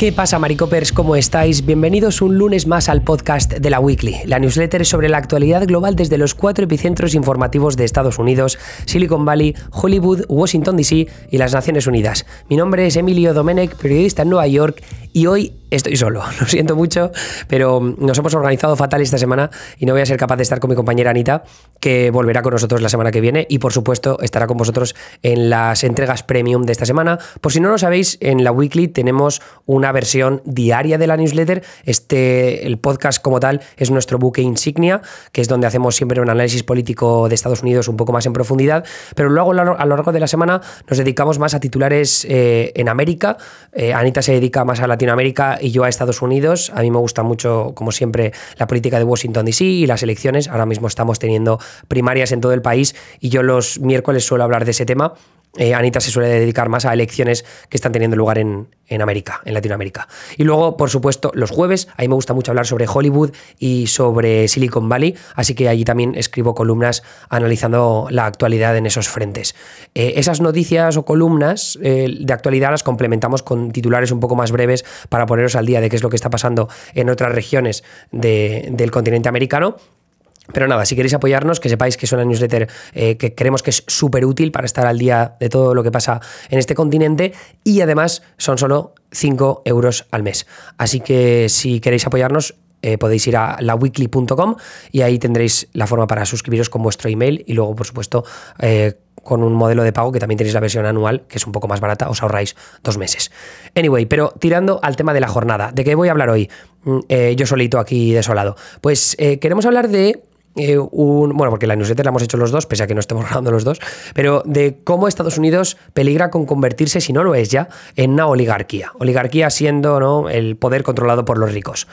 ¿Qué pasa, Maricopers? ¿Cómo estáis? Bienvenidos un lunes más al podcast de la Weekly, la newsletter sobre la actualidad global desde los cuatro epicentros informativos de Estados Unidos, Silicon Valley, Hollywood, Washington DC y las Naciones Unidas. Mi nombre es Emilio Domenech, periodista en Nueva York, y hoy estoy solo. Lo siento mucho, pero nos hemos organizado fatal esta semana y no voy a ser capaz de estar con mi compañera Anita, que volverá con nosotros la semana que viene y por supuesto estará con vosotros en las entregas premium de esta semana. Por si no lo sabéis, en la Weekly tenemos una versión diaria de la newsletter. Este, el podcast como tal, es nuestro buque insignia, que es donde hacemos siempre un análisis político de Estados Unidos un poco más en profundidad, pero luego a lo largo de la semana nos dedicamos más a titulares eh, en América. Eh, Anita se dedica más a Latinoamérica y yo a Estados Unidos. A mí me gusta mucho, como siempre, la política de Washington DC y las elecciones. Ahora mismo estamos teniendo primarias en todo el país y yo los miércoles suelo hablar de ese tema. Eh, Anita se suele dedicar más a elecciones que están teniendo lugar en, en, América, en Latinoamérica. Y luego, por supuesto, los jueves, a mí me gusta mucho hablar sobre Hollywood y sobre Silicon Valley, así que allí también escribo columnas analizando la actualidad en esos frentes. Eh, esas noticias o columnas eh, de actualidad las complementamos con titulares un poco más breves para poneros al día de qué es lo que está pasando en otras regiones de, del continente americano pero nada, si queréis apoyarnos, que sepáis que es una newsletter eh, que creemos que es súper útil para estar al día de todo lo que pasa en este continente y además son solo 5 euros al mes. Así que si queréis apoyarnos, eh, podéis ir a laweekly.com y ahí tendréis la forma para suscribiros con vuestro email y luego, por supuesto, eh, con un modelo de pago que también tenéis la versión anual, que es un poco más barata, os ahorráis dos meses. Anyway, pero tirando al tema de la jornada, ¿de qué voy a hablar hoy? Mm, yo solito aquí desolado. Pues queremos hablar de eh, un, bueno, porque la newsletter la hemos hecho los dos, pese a que no estemos grabando los dos, pero de cómo Estados Unidos peligra con convertirse, si no lo es ya, en una oligarquía. Oligarquía siendo ¿no? el poder controlado por los ricos.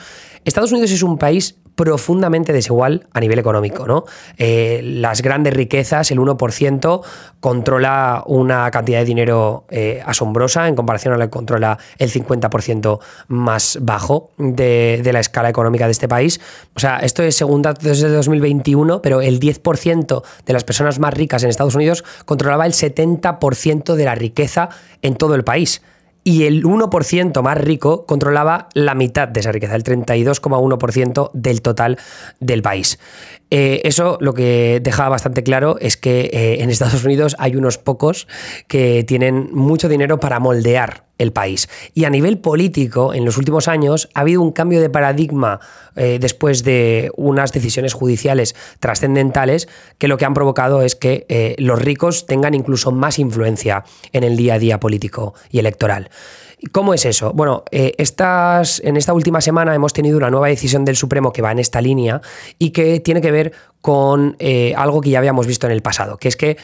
Estados Unidos es un país profundamente desigual a nivel económico. ¿no? Eh, las grandes riquezas, el 1%, controla una cantidad de dinero eh, asombrosa en comparación a la que controla el 50% más bajo de, de, la escala económica de este país. O sea, esto es según datos desde 2021, pero el 10% de las personas más ricas en Estados Unidos controlaba el 70% de la riqueza en todo el país y el 1% más rico controlaba la mitad de esa riqueza, el 32,1% del total del país. Eh, eso lo que deja bastante claro es que eh, en Estados Unidos hay unos pocos que tienen mucho dinero para moldear el país. Y a nivel político, en los últimos años ha habido un cambio de paradigma eh, después de unas decisiones judiciales trascendentales que lo que han provocado es que los ricos tengan incluso más influencia en el día a día político y electoral. ¿Cómo es eso? Bueno, eh, estas, en esta última semana hemos tenido una nueva decisión del Supremo que va en esta línea y que tiene que ver con eh, algo que ya habíamos visto en el pasado, que es que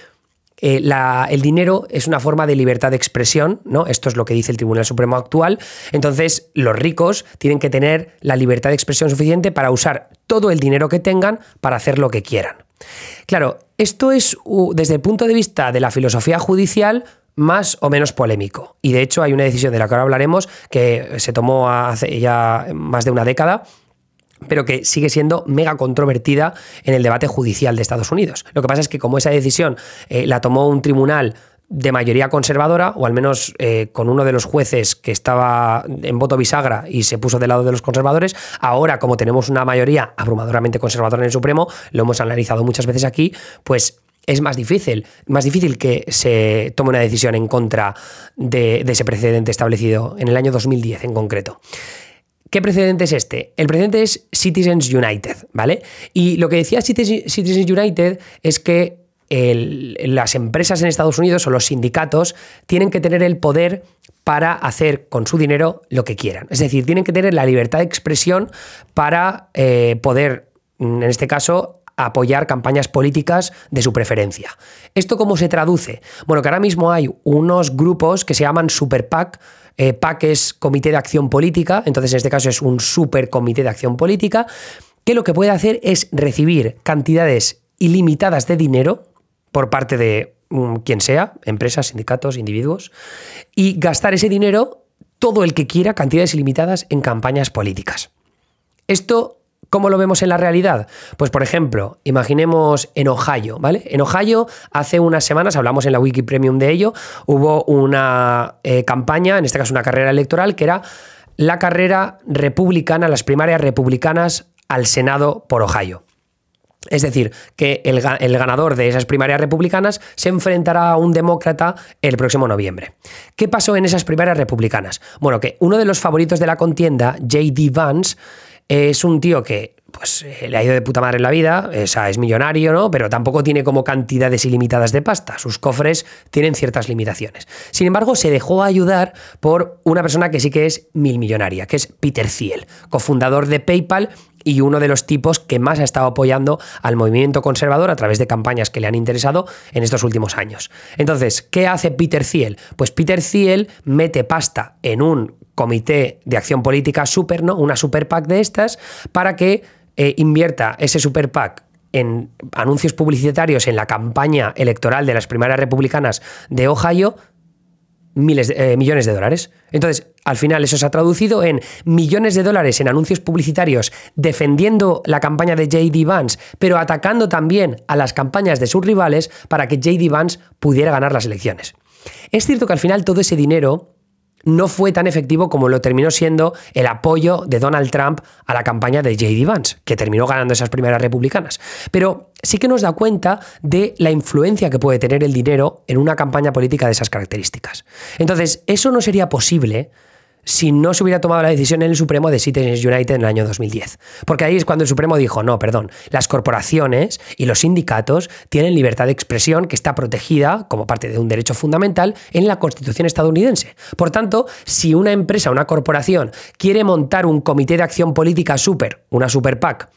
eh, el dinero es una forma de libertad de expresión, ¿no? Esto es lo que dice el Tribunal Supremo actual. Entonces, los ricos tienen que tener la libertad de expresión suficiente para usar todo el dinero que tengan para hacer lo que quieran. Claro, esto es, desde el punto de vista de la filosofía judicial, más o menos polémico. Y de hecho hay una decisión de la que ahora hablaremos que se tomó hace ya más de una década pero que sigue siendo mega controvertida en el debate judicial de Estados Unidos. Lo que pasa es que como esa decisión eh, la tomó un tribunal de mayoría conservadora, o al menos eh, con uno de los jueces que estaba en voto bisagra y se puso del lado de los conservadores, ahora como tenemos una mayoría abrumadoramente conservadora en el Supremo, lo hemos analizado muchas veces aquí, pues es más difícil, más difícil que se tome una decisión en contra de, ese precedente establecido en el año 2010 en concreto. ¿Qué precedente es este? El precedente es Citizens United, ¿vale? Y lo que decía Citizens United es que las empresas en Estados Unidos o los sindicatos tienen que tener el poder para hacer con su dinero lo que quieran. Es decir, tienen que tener la libertad de expresión para eh, poder, en este caso, apoyar campañas políticas de su preferencia. ¿Esto cómo se traduce? Bueno, que ahora mismo hay unos grupos que se llaman Super PAC. Eh, PAC es Comité de Acción Política, entonces en este caso es un super comité de acción política, que lo que puede hacer es recibir cantidades ilimitadas de dinero por parte de mm, quien sea, empresas, sindicatos, individuos, y gastar ese dinero todo el que quiera, cantidades ilimitadas, en campañas políticas. Esto ¿Cómo lo vemos en la realidad? Pues por ejemplo, imaginemos en Ohio, ¿vale? En Ohio hace unas semanas, hablamos en la Wiki Premium de ello, hubo una eh, campaña, en este caso una carrera electoral, que era la carrera republicana, las primarias republicanas al Senado por Ohio. Es decir, que el, ganador de esas primarias republicanas se enfrentará a un demócrata el próximo noviembre. ¿Qué pasó en esas primarias republicanas? Bueno, que uno de los favoritos de la contienda, J.D. Vance, es un tío que pues eh, le ha ido de puta madre en la vida, o sea, es millonario, ¿no? Pero tampoco tiene como cantidades ilimitadas de pasta. Sus cofres tienen ciertas limitaciones. Sin embargo, se dejó ayudar por una persona que sí que es mil millonaria, que es Peter Thiel, cofundador de PayPal y uno de los tipos que más ha estado apoyando al movimiento conservador a través de campañas que le han interesado en estos últimos años. Entonces, ¿qué hace Peter Thiel? Pues Peter Thiel mete pasta en un comité de acción política super, ¿no? Una super PAC de estas, para que eh, invierta ese super PAC en anuncios publicitarios en la campaña electoral de las primarias republicanas de Ohio miles eh, millones de dólares. Entonces, al final eso se ha traducido en millones de dólares en anuncios publicitarios defendiendo la campaña de JD Vance, pero atacando también a las campañas de sus rivales para que JD Vance pudiera ganar las elecciones. Es cierto que al final todo ese dinero no fue tan efectivo como lo terminó siendo el apoyo de Donald Trump a la campaña de J.D. Vance, que terminó ganando esas primeras republicanas. Pero sí que nos da cuenta de la influencia que puede tener el dinero en una campaña política de esas características. Entonces, eso no sería posible si no se hubiera tomado la decisión en el Supremo de Citizens United en el año 2010. Porque ahí es cuando el Supremo dijo, no, perdón, las corporaciones y los sindicatos tienen libertad de expresión que está protegida como parte de un derecho fundamental en la Constitución estadounidense. Por tanto, si una empresa, una corporación, quiere montar un comité de acción política super, una super PAC,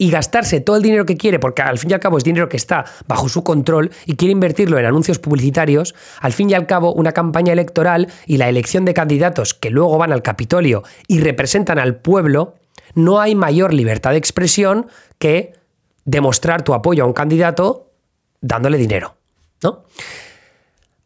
y gastarse todo el dinero que quiere, porque al fin y al cabo es dinero que está bajo su control y quiere invertirlo en anuncios publicitarios, al fin y al cabo una campaña electoral y la elección de candidatos que luego van al Capitolio y representan al pueblo, no hay mayor libertad de expresión que demostrar tu apoyo a un candidato dándole dinero, ¿no?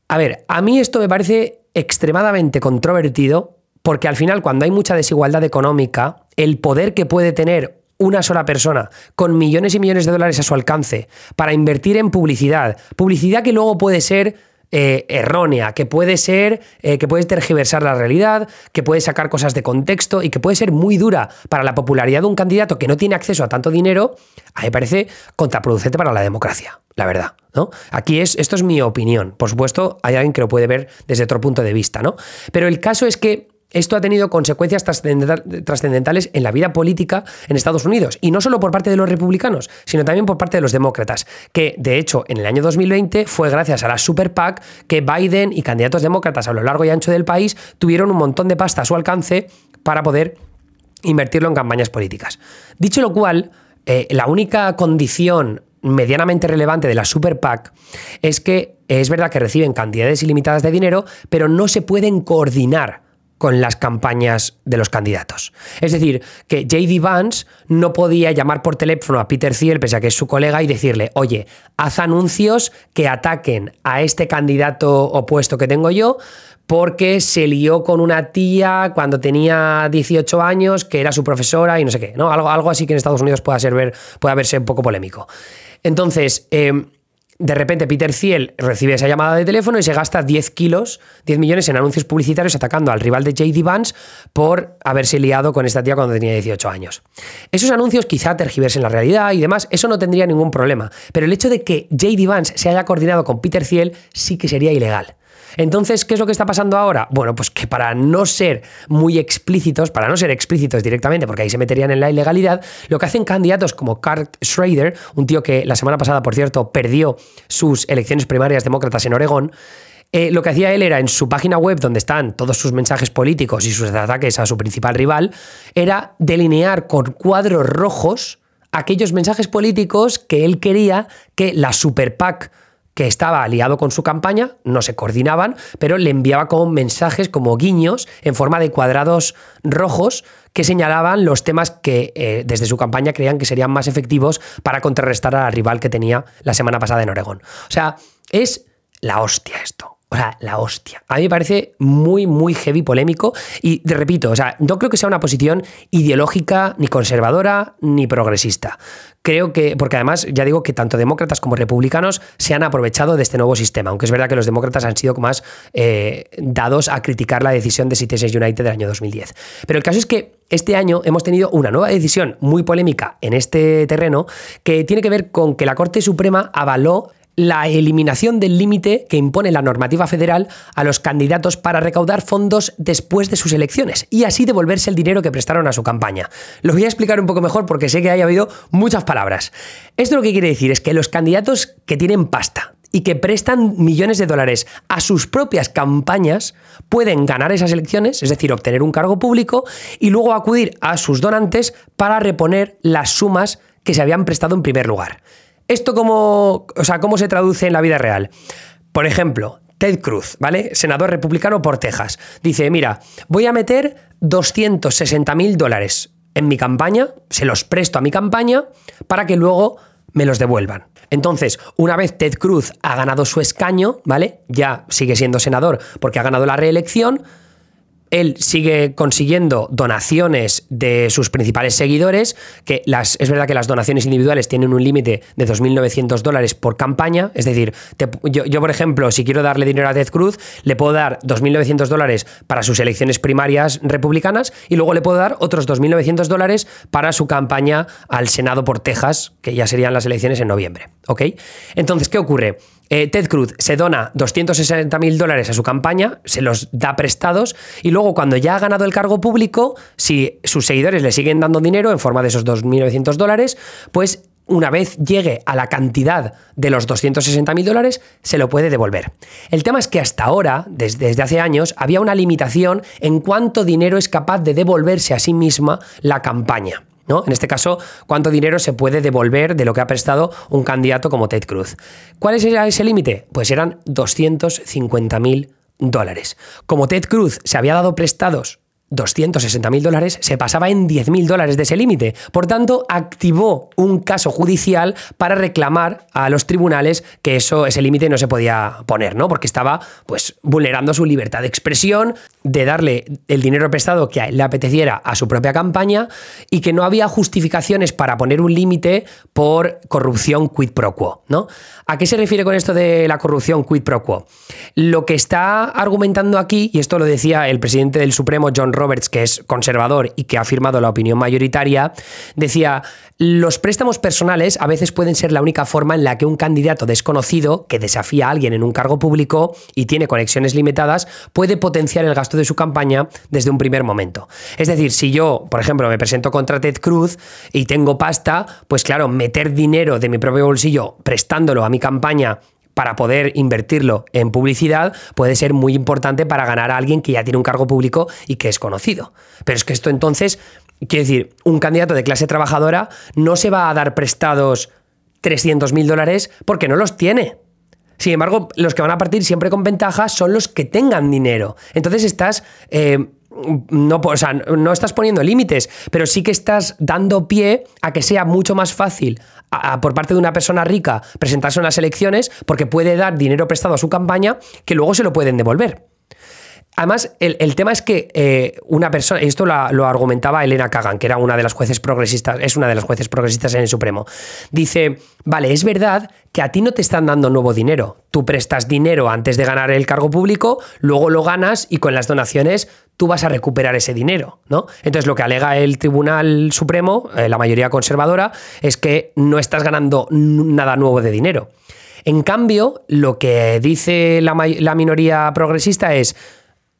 A ver, a mí esto me parece extremadamente controvertido porque al final cuando hay mucha desigualdad económica, el poder que puede tener una sola persona con millones y millones de dólares a su alcance para invertir en publicidad, publicidad que luego puede ser eh, errónea, que puede ser, eh, que puede tergiversar la realidad, que puede sacar cosas de contexto y que puede ser muy dura para la popularidad de un candidato que no tiene acceso a tanto dinero, a mí me parece contraproducente para la democracia, la verdad. ¿no? Aquí es, esto es mi opinión. Por supuesto, hay alguien que lo puede ver desde otro punto de vista, ¿no? Pero el caso es que esto ha tenido consecuencias trascendentales en la vida política en Estados Unidos, y no solo por parte de los republicanos, sino también por parte de los demócratas, que de hecho en el año 2020 fue gracias a la Super PAC que Biden y candidatos demócratas a lo largo y ancho del país tuvieron un montón de pasta a su alcance para poder invertirlo en campañas políticas. Dicho lo cual, eh, la única condición medianamente relevante de la Super PAC es que es verdad que reciben cantidades ilimitadas de dinero, pero no se pueden coordinar con las campañas de los candidatos. Es decir, que JD Vance no podía llamar por teléfono a Peter Thiel, pese a que es su colega, y decirle, oye, haz anuncios que ataquen a este candidato opuesto que tengo yo, porque se lió con una tía cuando tenía 18 años, que era su profesora y no sé qué, ¿no? Algo, algo así que en Estados Unidos pueda, ser, pueda verse un poco polémico. Entonces, eh, de repente Peter Thiel recibe esa llamada de teléfono y se gasta 10 kilos, 10 millones en anuncios publicitarios atacando al rival de JD Vance por haberse liado con esta tía cuando tenía 18 años. Esos anuncios quizá tergiversen la realidad y demás, eso no tendría ningún problema, pero el hecho de que JD Vance se haya coordinado con Peter Thiel sí que sería ilegal. Entonces, ¿qué es lo que está pasando ahora? Bueno, pues que para no ser muy explícitos, para no ser explícitos directamente, porque ahí se meterían en la ilegalidad, lo que hacen candidatos como Carl Schrader, un tío que la semana pasada, por cierto, perdió sus elecciones primarias demócratas en Oregón, eh, lo que hacía él era en su página web, donde están todos sus mensajes políticos y sus ataques a su principal rival, era delinear con cuadros rojos aquellos mensajes políticos que él quería que la Super PAC que estaba aliado con su campaña, no se coordinaban, pero le enviaba como mensajes, como guiños, en forma de cuadrados rojos que señalaban los temas que eh, desde su campaña creían que serían más efectivos para contrarrestar a la rival que tenía la semana pasada en Oregón. O sea, es la hostia esto. O sea, la hostia. A mí me parece muy, muy heavy, polémico. Y te repito, o sea, no creo que sea una posición ideológica, ni conservadora, ni progresista. Creo que, porque además ya digo que tanto demócratas como republicanos se han aprovechado de este nuevo sistema, aunque es verdad que los demócratas han sido más eh, dados a criticar la decisión de Citizens United del año 2010. Pero el caso es que este año hemos tenido una nueva decisión muy polémica en este terreno que tiene que ver con que la Corte Suprema avaló la eliminación del límite que impone la normativa federal a los candidatos para recaudar fondos después de sus elecciones y así devolverse el dinero que prestaron a su campaña. Lo voy a explicar un poco mejor porque sé que haya habido muchas palabras. Esto lo que quiere decir es que los candidatos que tienen pasta y que prestan millones de dólares a sus propias campañas pueden ganar esas elecciones, es decir, obtener un cargo público y luego acudir a sus donantes para reponer las sumas que se habían prestado en primer lugar. ¿Esto cómo, o sea, cómo se traduce en la vida real? Por ejemplo, Ted Cruz, ¿vale? Senador republicano por Texas. Dice, mira, voy a meter 260 mil dólares en mi campaña, se los presto a mi campaña para que luego me los devuelvan. Entonces, una vez Ted Cruz ha ganado su escaño, ¿vale? Ya sigue siendo senador porque ha ganado la reelección, él sigue consiguiendo donaciones de sus principales seguidores, que las, es verdad que las donaciones individuales tienen un límite de 2.900 dólares por campaña, es decir, yo, por ejemplo, si quiero darle dinero a Ted Cruz, le puedo dar 2.900 dólares para sus elecciones primarias republicanas y luego le puedo dar otros 2.900 dólares para su campaña al Senado por Texas, que ya serían las elecciones en noviembre. ¿Ok? Entonces, ¿qué ocurre? Eh, Ted Cruz se dona 260 mil dólares a su campaña, se los da prestados y luego cuando ya ha ganado el cargo público, si sus seguidores le siguen dando dinero en forma de esos 2.900 dólares, pues una vez llegue a la cantidad de los 260 mil dólares, se lo puede devolver. El tema es que hasta ahora, desde, desde, hace años, había una limitación en cuánto dinero es capaz de devolverse a sí misma la campaña. En este caso, ¿cuánto dinero se puede devolver de lo que ha prestado un candidato como Ted Cruz? ¿Cuál es ese límite? Pues eran 250 mil dólares. Como Ted Cruz se había dado prestados 260 mil dólares, se pasaba en 10 mil dólares de ese límite. Por tanto, activó un caso judicial para reclamar a los tribunales que eso, ese límite no se podía poner, ¿no? Porque estaba pues, vulnerando su libertad de expresión, de darle el dinero prestado que le apeteciera a su propia campaña y que no había justificaciones para poner un límite por corrupción quid pro quo, ¿no? ¿A qué se refiere con esto de la corrupción quid pro quo? Lo que está argumentando aquí, y esto lo decía el presidente del Supremo, John Roberts, que es conservador y que ha firmado la opinión mayoritaria, decía, los préstamos personales a veces pueden ser la única forma en la que un candidato desconocido que desafía a alguien en un cargo público y tiene conexiones limitadas puede potenciar el gasto de su campaña desde un primer momento. Es decir, si yo, por ejemplo, me presento contra Ted Cruz y tengo pasta, pues claro, meter dinero de mi propio bolsillo prestándolo a mi campaña para poder invertirlo en publicidad puede ser muy importante para ganar a alguien que ya tiene un cargo público y que es conocido. Pero es que esto entonces, quiere decir, un candidato de clase trabajadora no se va a dar prestados 300 mil dólares porque no los tiene. Sin embargo, los que van a partir siempre con ventaja son los que tengan dinero. Entonces estás... Eh, no, o sea, no estás poniendo límites, pero sí que estás dando pie a que sea mucho más fácil por parte de una persona rica presentarse en las elecciones porque puede dar dinero prestado a su campaña que luego se lo pueden devolver. Además, el, tema es que eh, una persona, y esto lo, argumentaba Elena Kagan, que era una de las jueces progresistas, es una de las jueces progresistas en el Supremo. Dice: Vale, es verdad que a ti no te están dando nuevo dinero. Tú prestas dinero antes de ganar el cargo público, luego lo ganas y con las donaciones tú vas a recuperar ese dinero, ¿no? Entonces, lo que alega el Tribunal Supremo, eh, la mayoría conservadora, es que no estás ganando nada nuevo de dinero. En cambio, lo que dice la minoría progresista es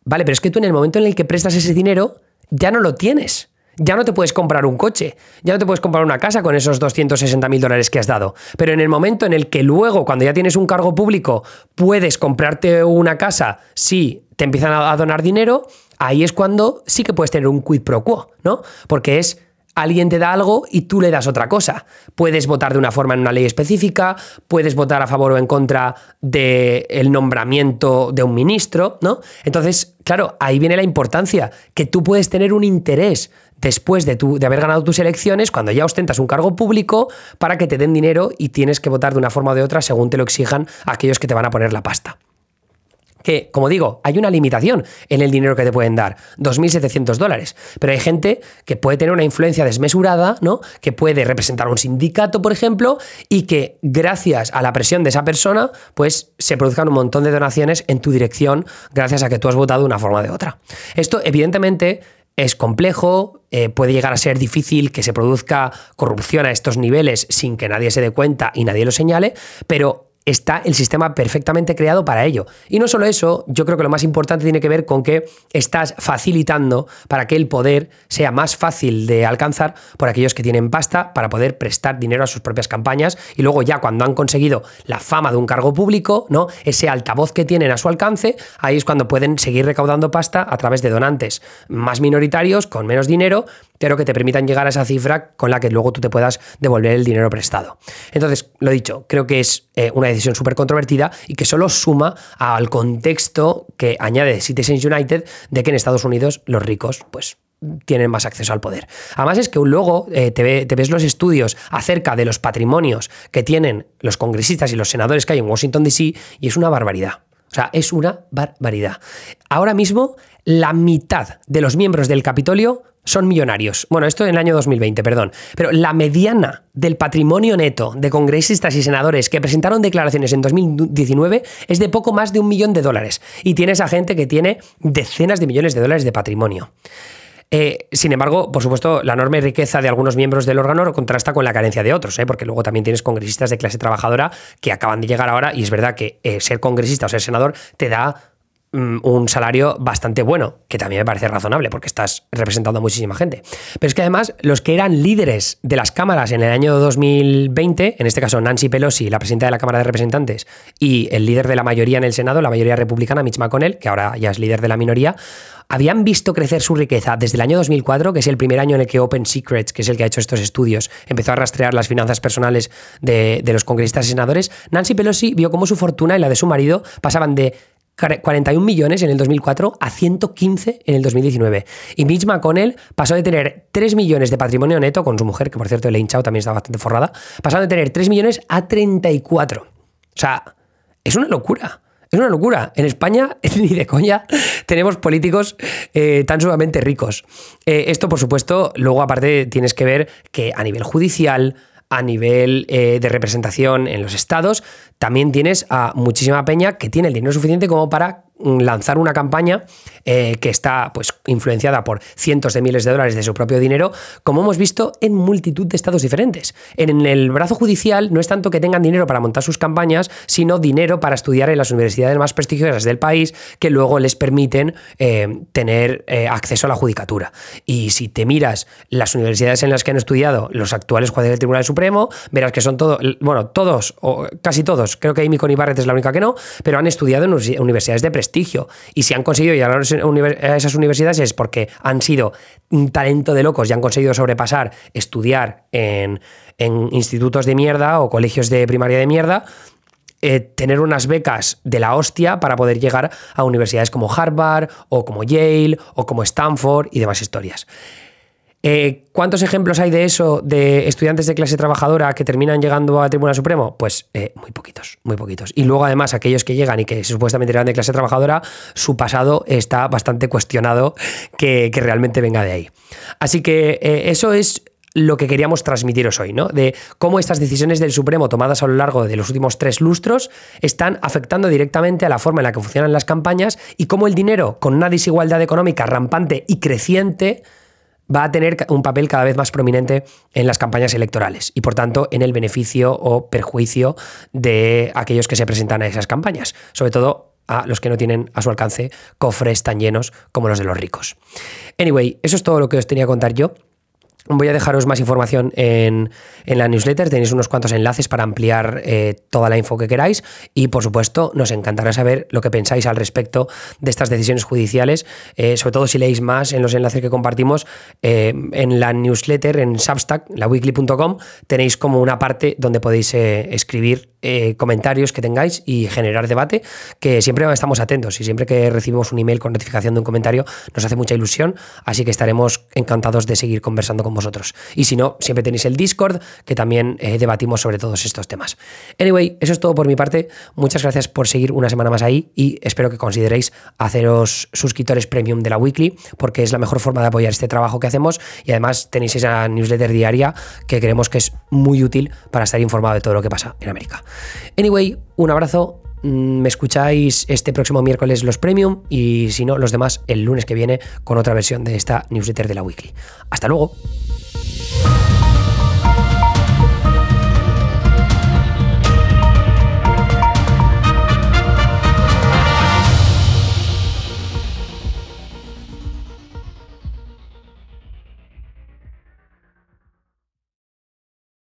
Vale, pero es que tú en el momento en el que prestas ese dinero, ya no lo tienes. Ya no te puedes comprar un coche, ya no te puedes comprar una casa con esos 260 mil dólares que has dado. Pero en el momento en el que luego, cuando ya tienes un cargo público, puedes comprarte una casa si te empiezan a donar dinero, ahí es cuando sí que puedes tener un quid pro quo, ¿no? Porque es alguien te da algo y tú le das otra cosa. Puedes votar de una forma en una ley específica, puedes votar a favor o en contra del nombramiento de un ministro, ¿no? Entonces, claro, ahí viene la importancia, que tú puedes tener un interés después de, de haber ganado tus elecciones, cuando ya ostentas un cargo público, para que te den dinero y tienes que votar de una forma o de otra según te lo exijan aquellos que te van a poner la pasta. Que, como digo, hay una limitación en el dinero que te pueden dar, 2.700 dólares, pero hay gente que puede tener una influencia desmesurada, ¿no? Que puede representar un sindicato, por ejemplo, y que gracias a la presión de esa persona, pues se produzcan un montón de donaciones en tu dirección gracias a que tú has votado de una forma o de otra. Esto, evidentemente, es complejo, eh, puede llegar a ser difícil que se produzca corrupción a estos niveles sin que nadie se dé cuenta y nadie lo señale, pero está el sistema perfectamente creado para ello. Y no solo eso, yo creo que lo más importante tiene que ver con que estás facilitando para que el poder sea más fácil de alcanzar por aquellos que tienen pasta para poder prestar dinero a sus propias campañas y luego ya cuando han conseguido la fama de un cargo público, ¿no? Ese altavoz que tienen a su alcance, ahí es cuando pueden seguir recaudando pasta a través de donantes más minoritarios con menos dinero pero que te permitan llegar a esa cifra con la que luego tú te puedas devolver el dinero prestado. Entonces, lo dicho, creo que es eh, una decisión súper controvertida y que solo suma al contexto que añade Citizens United de que en Estados Unidos los ricos, pues tienen más acceso al poder. Además es que luego eh, te, te, ves los estudios acerca de los patrimonios que tienen los congresistas y los senadores que hay en Washington, D.C. y es una barbaridad. O sea, es una barbaridad. Ahora mismo, la mitad de los miembros del Capitolio son millonarios. Bueno, esto en el año 2020, perdón. Pero la mediana del patrimonio neto de congresistas y senadores que presentaron declaraciones en 2019 es de poco más de un millón de dólares. Y tienes a gente que tiene decenas de millones de dólares de patrimonio. Eh, sin embargo, por supuesto, la enorme riqueza de algunos miembros del órgano contrasta con la carencia de otros, ¿eh? porque luego también tienes congresistas de clase trabajadora que acaban de llegar ahora y es verdad que eh, ser congresista o ser senador te da un salario bastante bueno, que también me parece razonable porque estás representando a muchísima gente. Pero es que además los que eran líderes de las cámaras en el año 2020, en este caso Nancy Pelosi, la presidenta de la Cámara de Representantes, y el líder de la mayoría en el Senado, la mayoría republicana, Mitch McConnell, que ahora ya es líder de la minoría, habían visto crecer su riqueza desde el año 2004, que es el primer año en el que Open Secrets, que es el que ha hecho estos estudios, empezó a rastrear las finanzas personales de, de los congresistas y senadores. Nancy Pelosi vio cómo su fortuna y la de su marido pasaban de 41 millones en el 2004 a 115 en el 2019. Y Mitch McConnell pasó de tener 3 millones de patrimonio neto con su mujer, que por cierto Elaine Chao también está bastante forrada, pasó de tener 3 millones a 34. O sea, es una locura. Es una locura. En España, ni de coña, tenemos políticos eh, tan sumamente ricos. Eh, esto, por supuesto, luego aparte tienes que ver que a nivel judicial, a nivel eh, de representación en los estados, también tienes a muchísima peña que tiene el dinero suficiente como para lanzar una campaña eh, que está pues, influenciada por cientos de miles de dólares de su propio dinero, como hemos visto en multitud de estados diferentes. En el brazo judicial no es tanto que tengan dinero para montar sus campañas, sino dinero para estudiar en las universidades más prestigiosas del país que luego les permiten eh, tener eh, acceso a la judicatura. Y si te miras las universidades en las que han estudiado los actuales jueces del Tribunal Supremo, verás que son todos, bueno, todos, o casi todos, creo que Amy Coney Barrett es la única que no, pero han estudiado en universidades de prestigio y si han conseguido llegar a esas universidades es porque han sido un talento de locos y han conseguido sobrepasar, estudiar en, institutos de mierda o colegios de primaria de mierda. Eh, tener unas becas de la hostia para poder llegar a universidades como Harvard o como Yale o como Stanford y demás historias. Eh, ¿Cuántos ejemplos hay de eso, de estudiantes de clase trabajadora que terminan llegando al Tribunal Supremo? Pues eh, muy poquitos, muy poquitos. Y luego además aquellos que llegan y que supuestamente eran de clase trabajadora, su pasado está bastante cuestionado que, realmente venga de ahí. Así que eh, eso es lo que queríamos transmitiros hoy, ¿no? De cómo estas decisiones del Supremo tomadas a lo largo de los últimos tres lustros están afectando directamente a la forma en la que funcionan las campañas y cómo el dinero, con una desigualdad económica rampante y creciente, va a tener un papel cada vez más prominente en las campañas electorales y por tanto en el beneficio o perjuicio de aquellos que se presentan a esas campañas, sobre todo a los que no tienen a su alcance cofres tan llenos como los de los ricos. Anyway, eso es todo lo que os tenía que contar yo. Voy a dejaros más información en, la newsletter, tenéis unos cuantos enlaces para ampliar eh, toda la info que queráis. Y por supuesto nos encantará saber lo que pensáis al respecto de estas decisiones judiciales, eh, sobre todo si leéis más en los enlaces que compartimos eh, en la newsletter, en Substack, la weekly.com, tenéis como una parte donde podéis escribir eh, comentarios que tengáis y generar debate, que siempre estamos atentos y siempre que recibimos un email con notificación de un comentario nos hace mucha ilusión, así que estaremos encantados de seguir conversando con vosotros. Y si no, siempre tenéis el Discord, que también eh, debatimos sobre todos estos temas. Anyway, eso es todo por mi parte. Muchas gracias por seguir una semana más ahí y espero que consideréis haceros suscriptores premium de la Weekly, porque es la mejor forma de apoyar este trabajo que hacemos y además tenéis esa newsletter diaria que creemos que es muy útil para estar informado de todo lo que pasa en América. Anyway, un abrazo. Mm, me escucháis este próximo miércoles los premium y si no, los demás el lunes que viene con otra versión de esta newsletter de la weekly. Hasta luego.